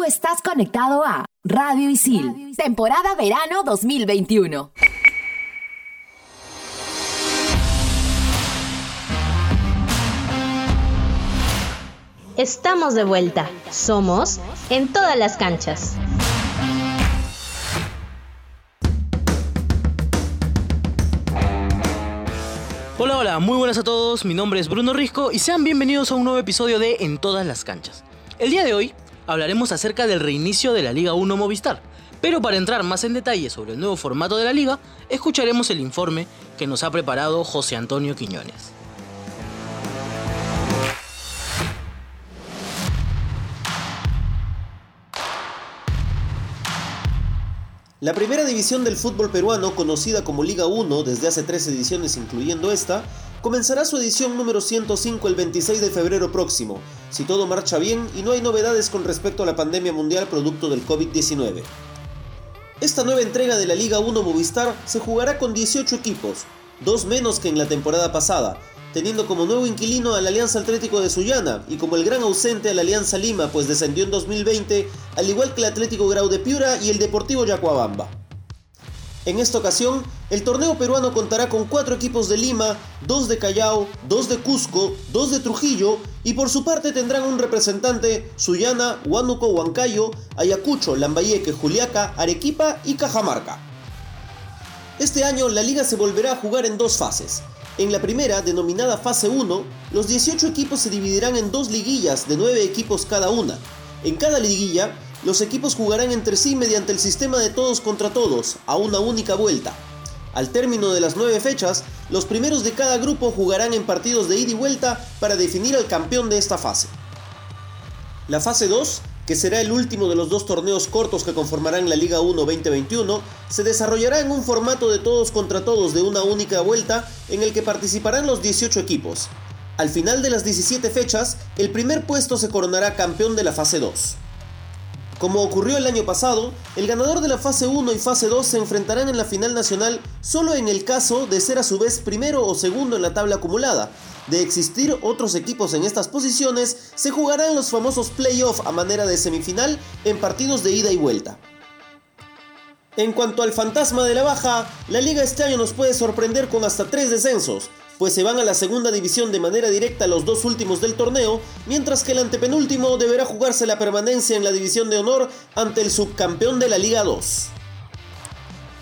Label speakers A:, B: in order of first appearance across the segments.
A: Tú estás conectado a Radio Isil, temporada verano 2021.
B: Estamos de vuelta. Somos en todas las canchas.
C: Hola, hola, muy buenas a todos, mi nombre es Bruno Risco y sean bienvenidos a un nuevo episodio de En todas las canchas. El día de hoy hablaremos acerca del reinicio de la Liga 1 Movistar, pero para entrar más en detalle sobre el nuevo formato de la liga, escucharemos el informe que nos ha preparado José Antonio Quiñones.
D: La primera división del fútbol peruano, conocida como Liga 1 desde hace tres ediciones incluyendo esta, comenzará su edición número 105 el 26 de febrero próximo, si todo marcha bien y no hay novedades con respecto a la pandemia mundial producto del COVID-19. Esta nueva entrega de la Liga 1 Movistar se jugará con 18 equipos, dos menos que en la temporada pasada, teniendo como nuevo inquilino al Alianza Atlético de Sullana y como el gran ausente a la Alianza Lima, pues descendió en 2020, al igual que el Atlético Grau de Piura y el Deportivo Yacuabamba. En esta ocasión, el torneo peruano contará con cuatro equipos de Lima, dos de Callao, dos de Cusco, dos de Trujillo y por su parte tendrán un representante Sullana, Huánuco, Huancayo, Ayacucho, Lambayeque, Juliaca, Arequipa y Cajamarca. Este año la liga se volverá a jugar en dos fases. En la primera, denominada fase 1, los 18 equipos se dividirán en dos liguillas de 9 equipos cada una. En cada liguilla, los equipos jugarán entre sí mediante el sistema de todos contra todos, a una única vuelta. Al término de las 9 fechas, los primeros de cada grupo jugarán en partidos de ida y vuelta para definir al campeón de esta fase. La fase 2 que será el último de los dos torneos cortos que conformarán la Liga 1 2021, se desarrollará en un formato de todos contra todos de una única vuelta en el que participarán los 18 equipos. Al final de las 17 fechas, el primer puesto se coronará campeón de la fase 2. Como ocurrió el año pasado, el ganador de la fase 1 y fase 2 se enfrentarán en la final nacional solo en el caso de ser a su vez primero o segundo en la tabla acumulada, de existir otros equipos en estas posiciones, se jugarán los famosos playoffs a manera de semifinal en partidos de ida y vuelta. En cuanto al fantasma de la baja, la liga este año nos puede sorprender con hasta tres descensos, pues se van a la segunda división de manera directa los dos últimos del torneo, mientras que el antepenúltimo deberá jugarse la permanencia en la división de honor ante el subcampeón de la Liga 2.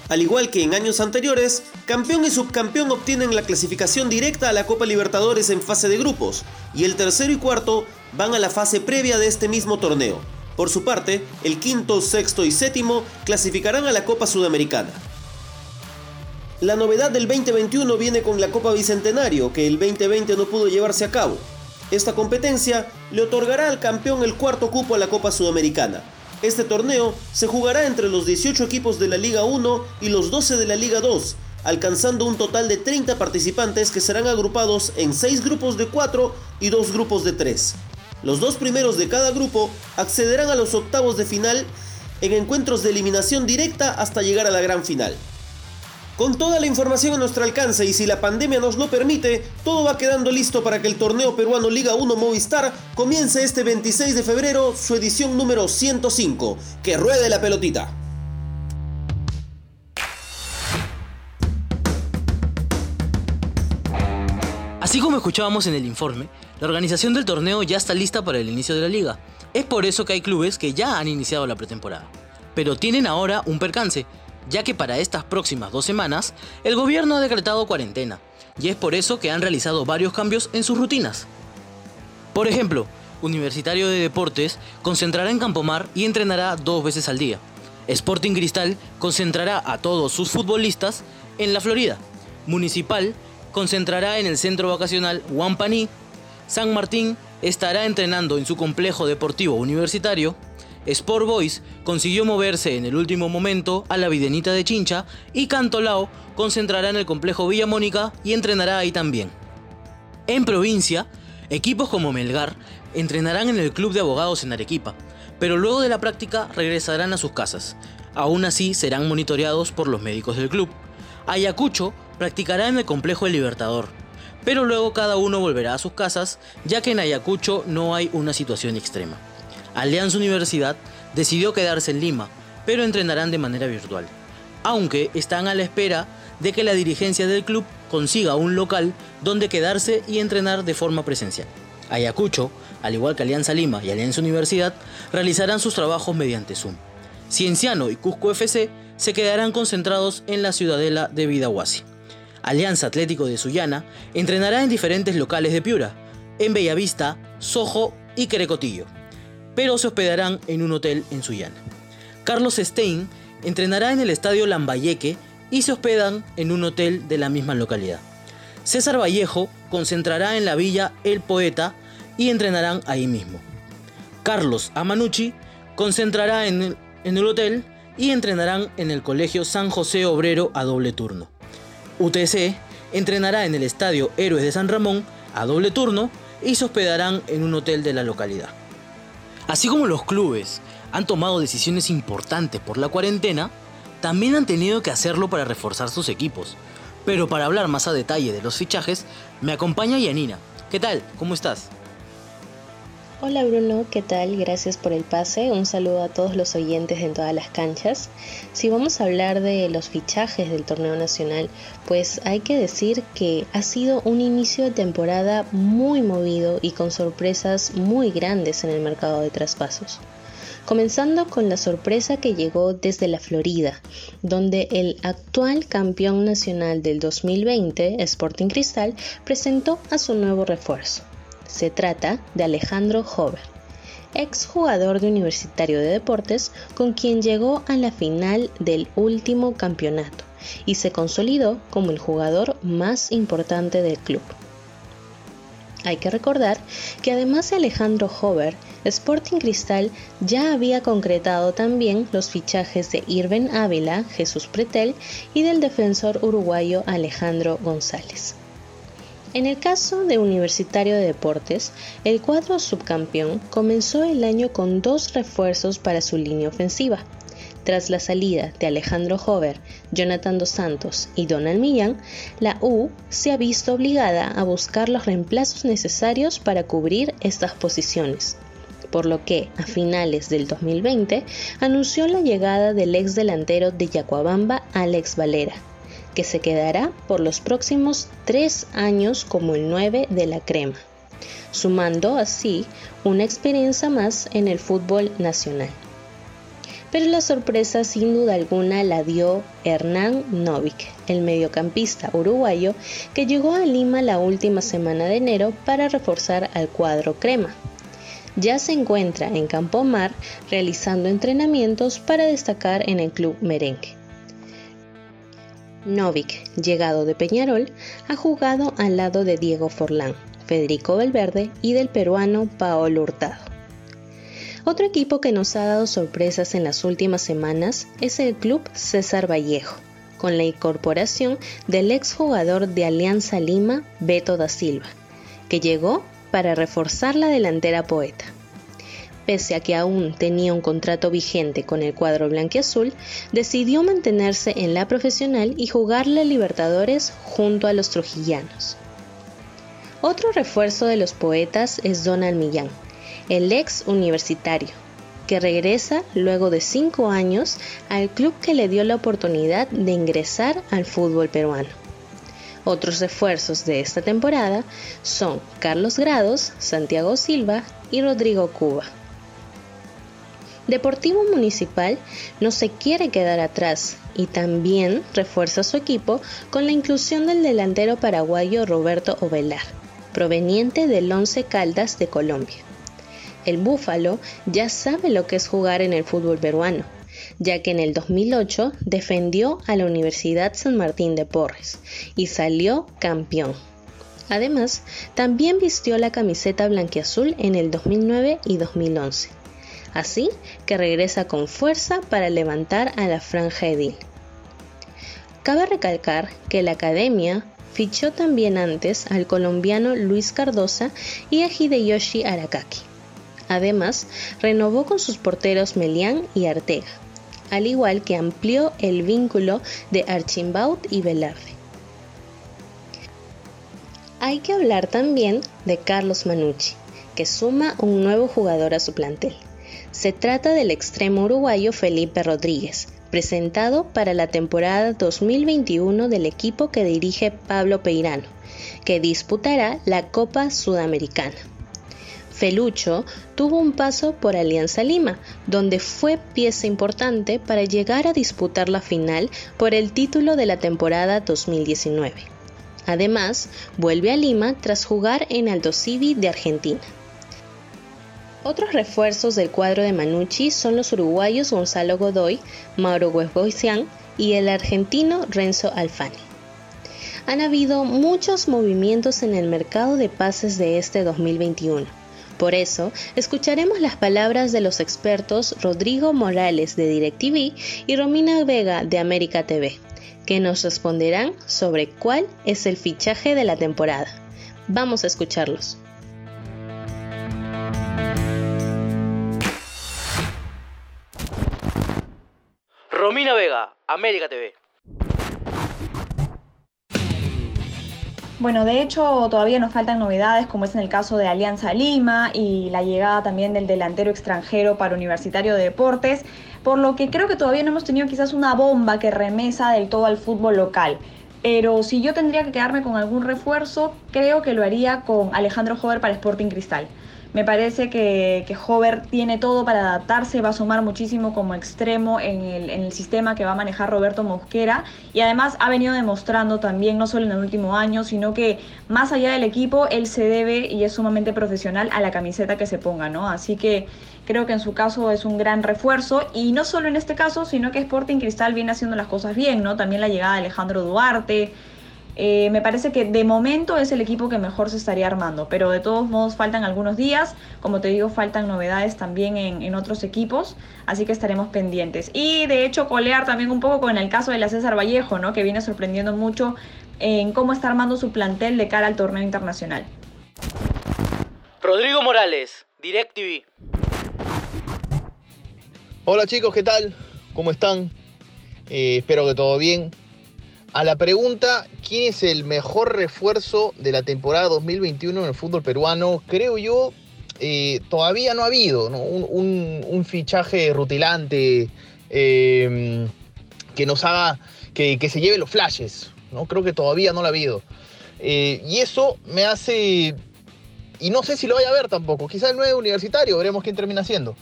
D: Al igual que en años anteriores, campeón y subcampeón obtienen la clasificación directa a la Copa Libertadores en fase de grupos, y el tercero y cuarto van a la fase previa de este mismo torneo. Por su parte, el quinto, sexto y séptimo clasificarán a la Copa Sudamericana. La novedad del 2021 viene con la Copa Bicentenario, que el 2020 no pudo llevarse a cabo. Esta competencia le otorgará al campeón el cuarto cupo a la Copa Sudamericana, este torneo se jugará entre los 18 equipos de la Liga 1 y los 12 de la Liga 2, alcanzando un total de 30 participantes que serán agrupados en 6 grupos de 4 y 2 grupos de 3. Los dos primeros de cada grupo accederán a los octavos de final en encuentros de eliminación directa hasta llegar a la gran final. Con toda la información a nuestro alcance y si la pandemia nos lo permite, todo va quedando listo para que el torneo peruano Liga 1 Movistar comience este 26 de febrero su edición número 105. Que ruede la pelotita.
C: Así como escuchábamos en el informe, la organización del torneo ya está lista para el inicio de la liga. Es por eso que hay clubes que ya han iniciado la pretemporada. Pero tienen ahora un percance ya que para estas próximas dos semanas el gobierno ha decretado cuarentena, y es por eso que han realizado varios cambios en sus rutinas. Por ejemplo, Universitario de Deportes concentrará en Campomar y entrenará dos veces al día. Sporting Cristal concentrará a todos sus futbolistas en la Florida. Municipal concentrará en el centro vacacional Wampani. San Martín estará entrenando en su complejo deportivo universitario Sport Boys consiguió moverse en el último momento a la Videnita de Chincha y Cantolao concentrará en el complejo Villa Mónica y entrenará ahí también. En provincia, equipos como Melgar entrenarán en el Club de Abogados en Arequipa, pero luego de la práctica regresarán a sus casas. Aún así serán monitoreados por los médicos del club. Ayacucho practicará en el complejo El Libertador, pero luego cada uno volverá a sus casas, ya que en Ayacucho no hay una situación extrema. Alianza Universidad decidió quedarse en Lima, pero entrenarán de manera virtual, aunque están a la espera de que la dirigencia del club consiga un local donde quedarse y entrenar de forma presencial. Ayacucho, al igual que Alianza Lima y Alianza Universidad, realizarán sus trabajos mediante Zoom. Cienciano y Cusco FC se quedarán concentrados en la ciudadela de Vidahuasi. Alianza Atlético de Sullana entrenará en diferentes locales de Piura, en Bellavista, Sojo y Querecotillo, pero se hospedarán en un hotel en Sullana. Carlos Stein entrenará en el estadio Lambayeque y se hospedan en un hotel de la misma localidad. César Vallejo concentrará en la villa El Poeta y entrenarán ahí mismo. Carlos Amanucci concentrará en el, en el hotel y entrenarán en el Colegio San José Obrero a doble turno. UTC entrenará en el Estadio Héroes de San Ramón a doble turno y se hospedarán en un hotel de la localidad. Así como los clubes han tomado decisiones importantes por la cuarentena, también han tenido que hacerlo para reforzar sus equipos. Pero para hablar más a detalle de los fichajes, me acompaña Yanina. ¿Qué tal? ¿Cómo estás?
B: Hola Bruno, ¿qué tal? Gracias por el pase. Un saludo a todos los oyentes en todas las canchas. Si vamos a hablar de los fichajes del torneo nacional, pues hay que decir que ha sido un inicio de temporada muy movido y con sorpresas muy grandes en el mercado de traspasos comenzando con la sorpresa que llegó desde la Florida, donde el actual campeón nacional del 2020, Sporting Cristal, presentó a su nuevo refuerzo. Se trata de Alejandro Hover, ex jugador de Universitario de Deportes, con quien llegó a la final del último campeonato y se consolidó como el jugador más importante del club. Hay que recordar que además de Alejandro Hover, Sporting Cristal ya había concretado también los fichajes de Irven Ávila, Jesús Pretel y del defensor uruguayo Alejandro González. En el caso de Universitario de Deportes, el cuadro subcampeón comenzó el año con dos refuerzos para su línea ofensiva. Tras la salida de Alejandro Hover, Jonathan Dos Santos y Donald Millán, la U se ha visto obligada a buscar los reemplazos necesarios para cubrir estas posiciones por lo que a finales del 2020 anunció la llegada del ex delantero de Yacuabamba, Alex Valera, que se quedará por los próximos tres años como el 9 de la crema, sumando así una experiencia más en el fútbol nacional. Pero la sorpresa sin duda alguna la dio Hernán Novik, el mediocampista uruguayo que llegó a Lima la última semana de enero para reforzar al cuadro crema ya se encuentra en Campo Mar realizando entrenamientos para destacar en el club merengue. Novik, llegado de Peñarol, ha jugado al lado de Diego Forlán, Federico Valverde y del peruano Paolo Hurtado. Otro equipo que nos ha dado sorpresas en las últimas semanas es el club César Vallejo, con la incorporación del exjugador de Alianza Lima, Beto da Silva, que llegó para reforzar la delantera poeta. Pese a que aún tenía un contrato vigente con el cuadro blanquiazul, decidió mantenerse en la profesional y jugarle Libertadores junto a los trujillanos. Otro refuerzo de los poetas es Donald Millán, el ex universitario, que regresa luego de cinco años al club que le dio la oportunidad de ingresar al fútbol peruano. Otros refuerzos de esta temporada son Carlos Grados, Santiago Silva y Rodrigo Cuba. Deportivo Municipal no se quiere quedar atrás y también refuerza su equipo con la inclusión del delantero paraguayo Roberto Ovelar, proveniente del Once Caldas de Colombia. El Búfalo ya sabe lo que es jugar en el fútbol peruano ya que en el 2008 defendió a la Universidad San Martín de Porres y salió campeón. Además, también vistió la camiseta blanquiazul en el 2009 y 2011. Así que regresa con fuerza para levantar a la franja edil. Cabe recalcar que la academia fichó también antes al colombiano Luis Cardosa y a Hideyoshi Arakaki. Además, renovó con sus porteros Melián y Artega al igual que amplió el vínculo de Archimbaud y Velarde. Hay que hablar también de Carlos Manucci, que suma un nuevo jugador a su plantel. Se trata del extremo uruguayo Felipe Rodríguez, presentado para la temporada 2021 del equipo que dirige Pablo Peirano, que disputará la Copa Sudamericana. Felucho tuvo un paso por Alianza Lima, donde fue pieza importante para llegar a disputar la final por el título de la temporada 2019. Además, vuelve a Lima tras jugar en Aldo Civi de Argentina. Otros refuerzos del cuadro de Manucci son los uruguayos Gonzalo Godoy, Mauro Huesboisian y el argentino Renzo Alfani. Han habido muchos movimientos en el mercado de pases de este 2021 por eso, escucharemos las palabras de los expertos Rodrigo Morales de DirecTV y Romina Vega de América TV, que nos responderán sobre cuál es el fichaje de la temporada. Vamos a escucharlos.
C: Romina Vega, América TV.
E: Bueno, de hecho todavía nos faltan novedades como es en el caso de Alianza Lima y la llegada también del delantero extranjero para Universitario de Deportes, por lo que creo que todavía no hemos tenido quizás una bomba que remesa del todo al fútbol local. Pero si yo tendría que quedarme con algún refuerzo, creo que lo haría con Alejandro Jover para Sporting Cristal. Me parece que, que Hover tiene todo para adaptarse, va a sumar muchísimo como extremo en el, en el, sistema que va a manejar Roberto Mosquera y además ha venido demostrando también, no solo en el último año, sino que más allá del equipo, él se debe y es sumamente profesional a la camiseta que se ponga, ¿no? Así que creo que en su caso es un gran refuerzo y no solo en este caso, sino que Sporting Cristal viene haciendo las cosas bien, ¿no? También la llegada de Alejandro Duarte. Eh, me parece que de momento es el equipo que mejor se estaría armando, pero de todos modos faltan algunos días, como te digo, faltan novedades también en, en, otros equipos, así que estaremos pendientes. Y de hecho colear también un poco con el caso de la César Vallejo, ¿no? que viene sorprendiendo mucho en cómo está armando su plantel de cara al torneo internacional.
C: Rodrigo Morales, DirecTV.
F: Hola chicos, ¿qué tal? ¿Cómo están? Eh, espero que todo bien. A la pregunta, ¿quién es el mejor refuerzo de la temporada 2021 en el fútbol peruano? Creo yo, eh, todavía no ha habido. Un, fichaje rutilante eh, que nos haga que, se lleve los flashes. ¿no? Creo que todavía no lo ha habido. Eh, y eso me hace... Y no sé si lo vaya a ver tampoco. Quizá el nuevo universitario, veremos quién termina siendo.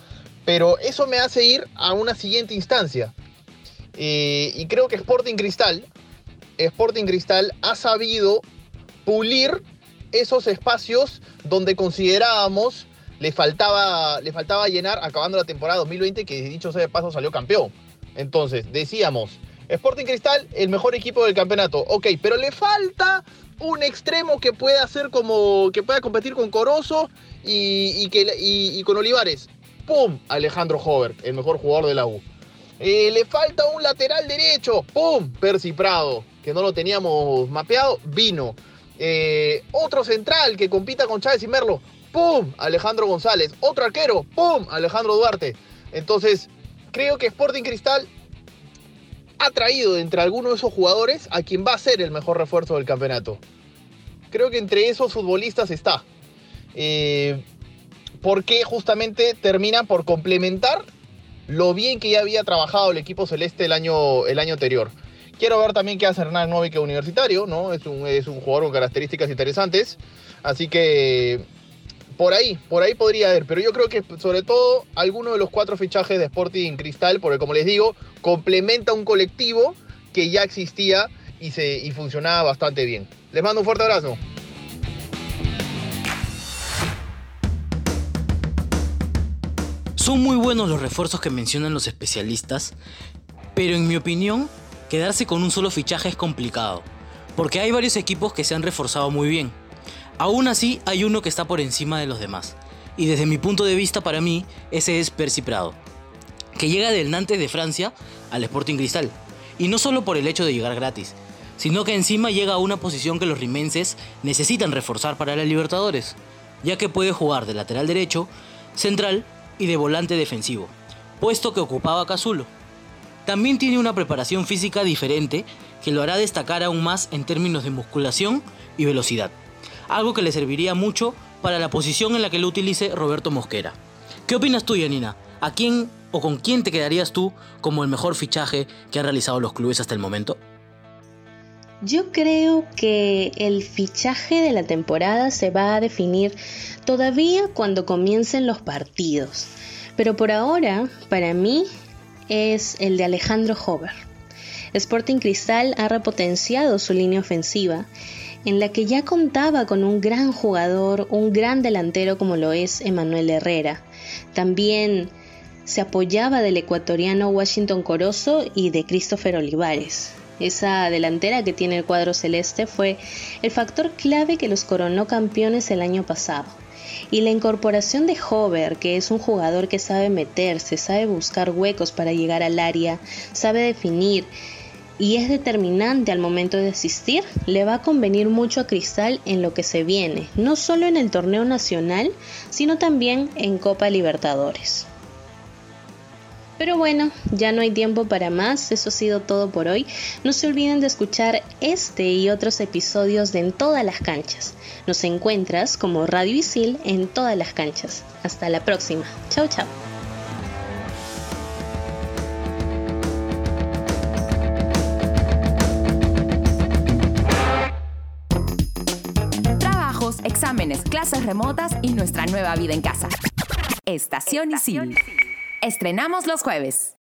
F: Pero eso me hace ir a una siguiente instancia. Eh, y creo que Sporting Cristal, Sporting Cristal ha sabido pulir esos espacios donde considerábamos le faltaba, le faltaba llenar acabando la temporada 2020 que dicho sea de paso salió campeón. Entonces, decíamos, Sporting Cristal, el mejor equipo del campeonato. Ok, pero le falta un extremo que pueda hacer como. que pueda competir con Corozo y, que, y, y, con Olivares. ¡Pum! Alejandro Hover, el mejor jugador de la U. Eh, le falta un lateral derecho. ¡Pum! Percy Prado, que no lo teníamos mapeado, vino. Eh, otro central que compita con Chávez y Merlo. ¡Pum! Alejandro González. Otro arquero. ¡Pum! Alejandro Duarte. Entonces, creo que Sporting Cristal ha traído entre algunos de esos jugadores a quien va a ser el mejor refuerzo del campeonato. Creo que entre esos futbolistas está. Eh, porque justamente termina por complementar lo bien que ya había trabajado el equipo celeste el año, el año anterior. Quiero ver también qué hace Hernán Novique universitario, ¿no? Es un, es un jugador con características interesantes. Así que por ahí, por ahí podría haber. Pero yo creo que sobre todo alguno de los cuatro fichajes de Sporting Cristal, porque como les digo, complementa un colectivo que ya existía y, se, y funcionaba bastante bien. Les mando un fuerte abrazo.
C: Son muy buenos los refuerzos que mencionan los especialistas, pero en mi opinión, quedarse con un solo fichaje es complicado, porque hay varios equipos que se han reforzado muy bien. Aún así, hay uno que está por encima de los demás, y desde mi punto de vista para mí, ese es Percy Prado, que llega del Nantes de Francia al Sporting Cristal, y no solo por el hecho de llegar gratis, sino que encima llega a una posición que los rimenses necesitan reforzar para la Libertadores, ya que puede jugar de lateral derecho, central y de volante defensivo, puesto que ocupaba Cazulo. También tiene una preparación física diferente que lo hará destacar aún más en términos de musculación y velocidad, algo que le serviría mucho para la posición en la que lo utilice Roberto Mosquera. ¿Qué opinas tú, Yanina? ¿A quién o con quién te quedarías tú como el mejor fichaje que han realizado los clubes hasta el momento?
B: Yo creo que el fichaje de la temporada se va a definir todavía cuando comiencen los partidos. Pero por ahora, para mí, es el de Alejandro Hover. Sporting Cristal ha repotenciado su línea ofensiva, en la que ya contaba con un gran jugador, un gran delantero como lo es Emanuel Herrera. También se apoyaba del ecuatoriano Washington Corozo y de Christopher Olivares. Esa delantera que tiene el cuadro celeste fue el factor clave que los coronó campeones el año pasado. Y la incorporación de Hover, que es un jugador que sabe meterse, sabe buscar huecos para llegar al área, sabe definir y es determinante al momento de asistir, le va a convenir mucho a Cristal en lo que se viene, no solo en el torneo nacional, sino también en Copa Libertadores. Pero bueno, ya no hay tiempo para más, eso ha sido todo por hoy. No se olviden de escuchar este y otros episodios de En todas las canchas. Nos encuentras como Radio Isil en todas las canchas. Hasta la próxima. Chao, chao.
A: Trabajos, exámenes, clases remotas y nuestra nueva vida en casa. Estación Isil. Estrenamos los jueves.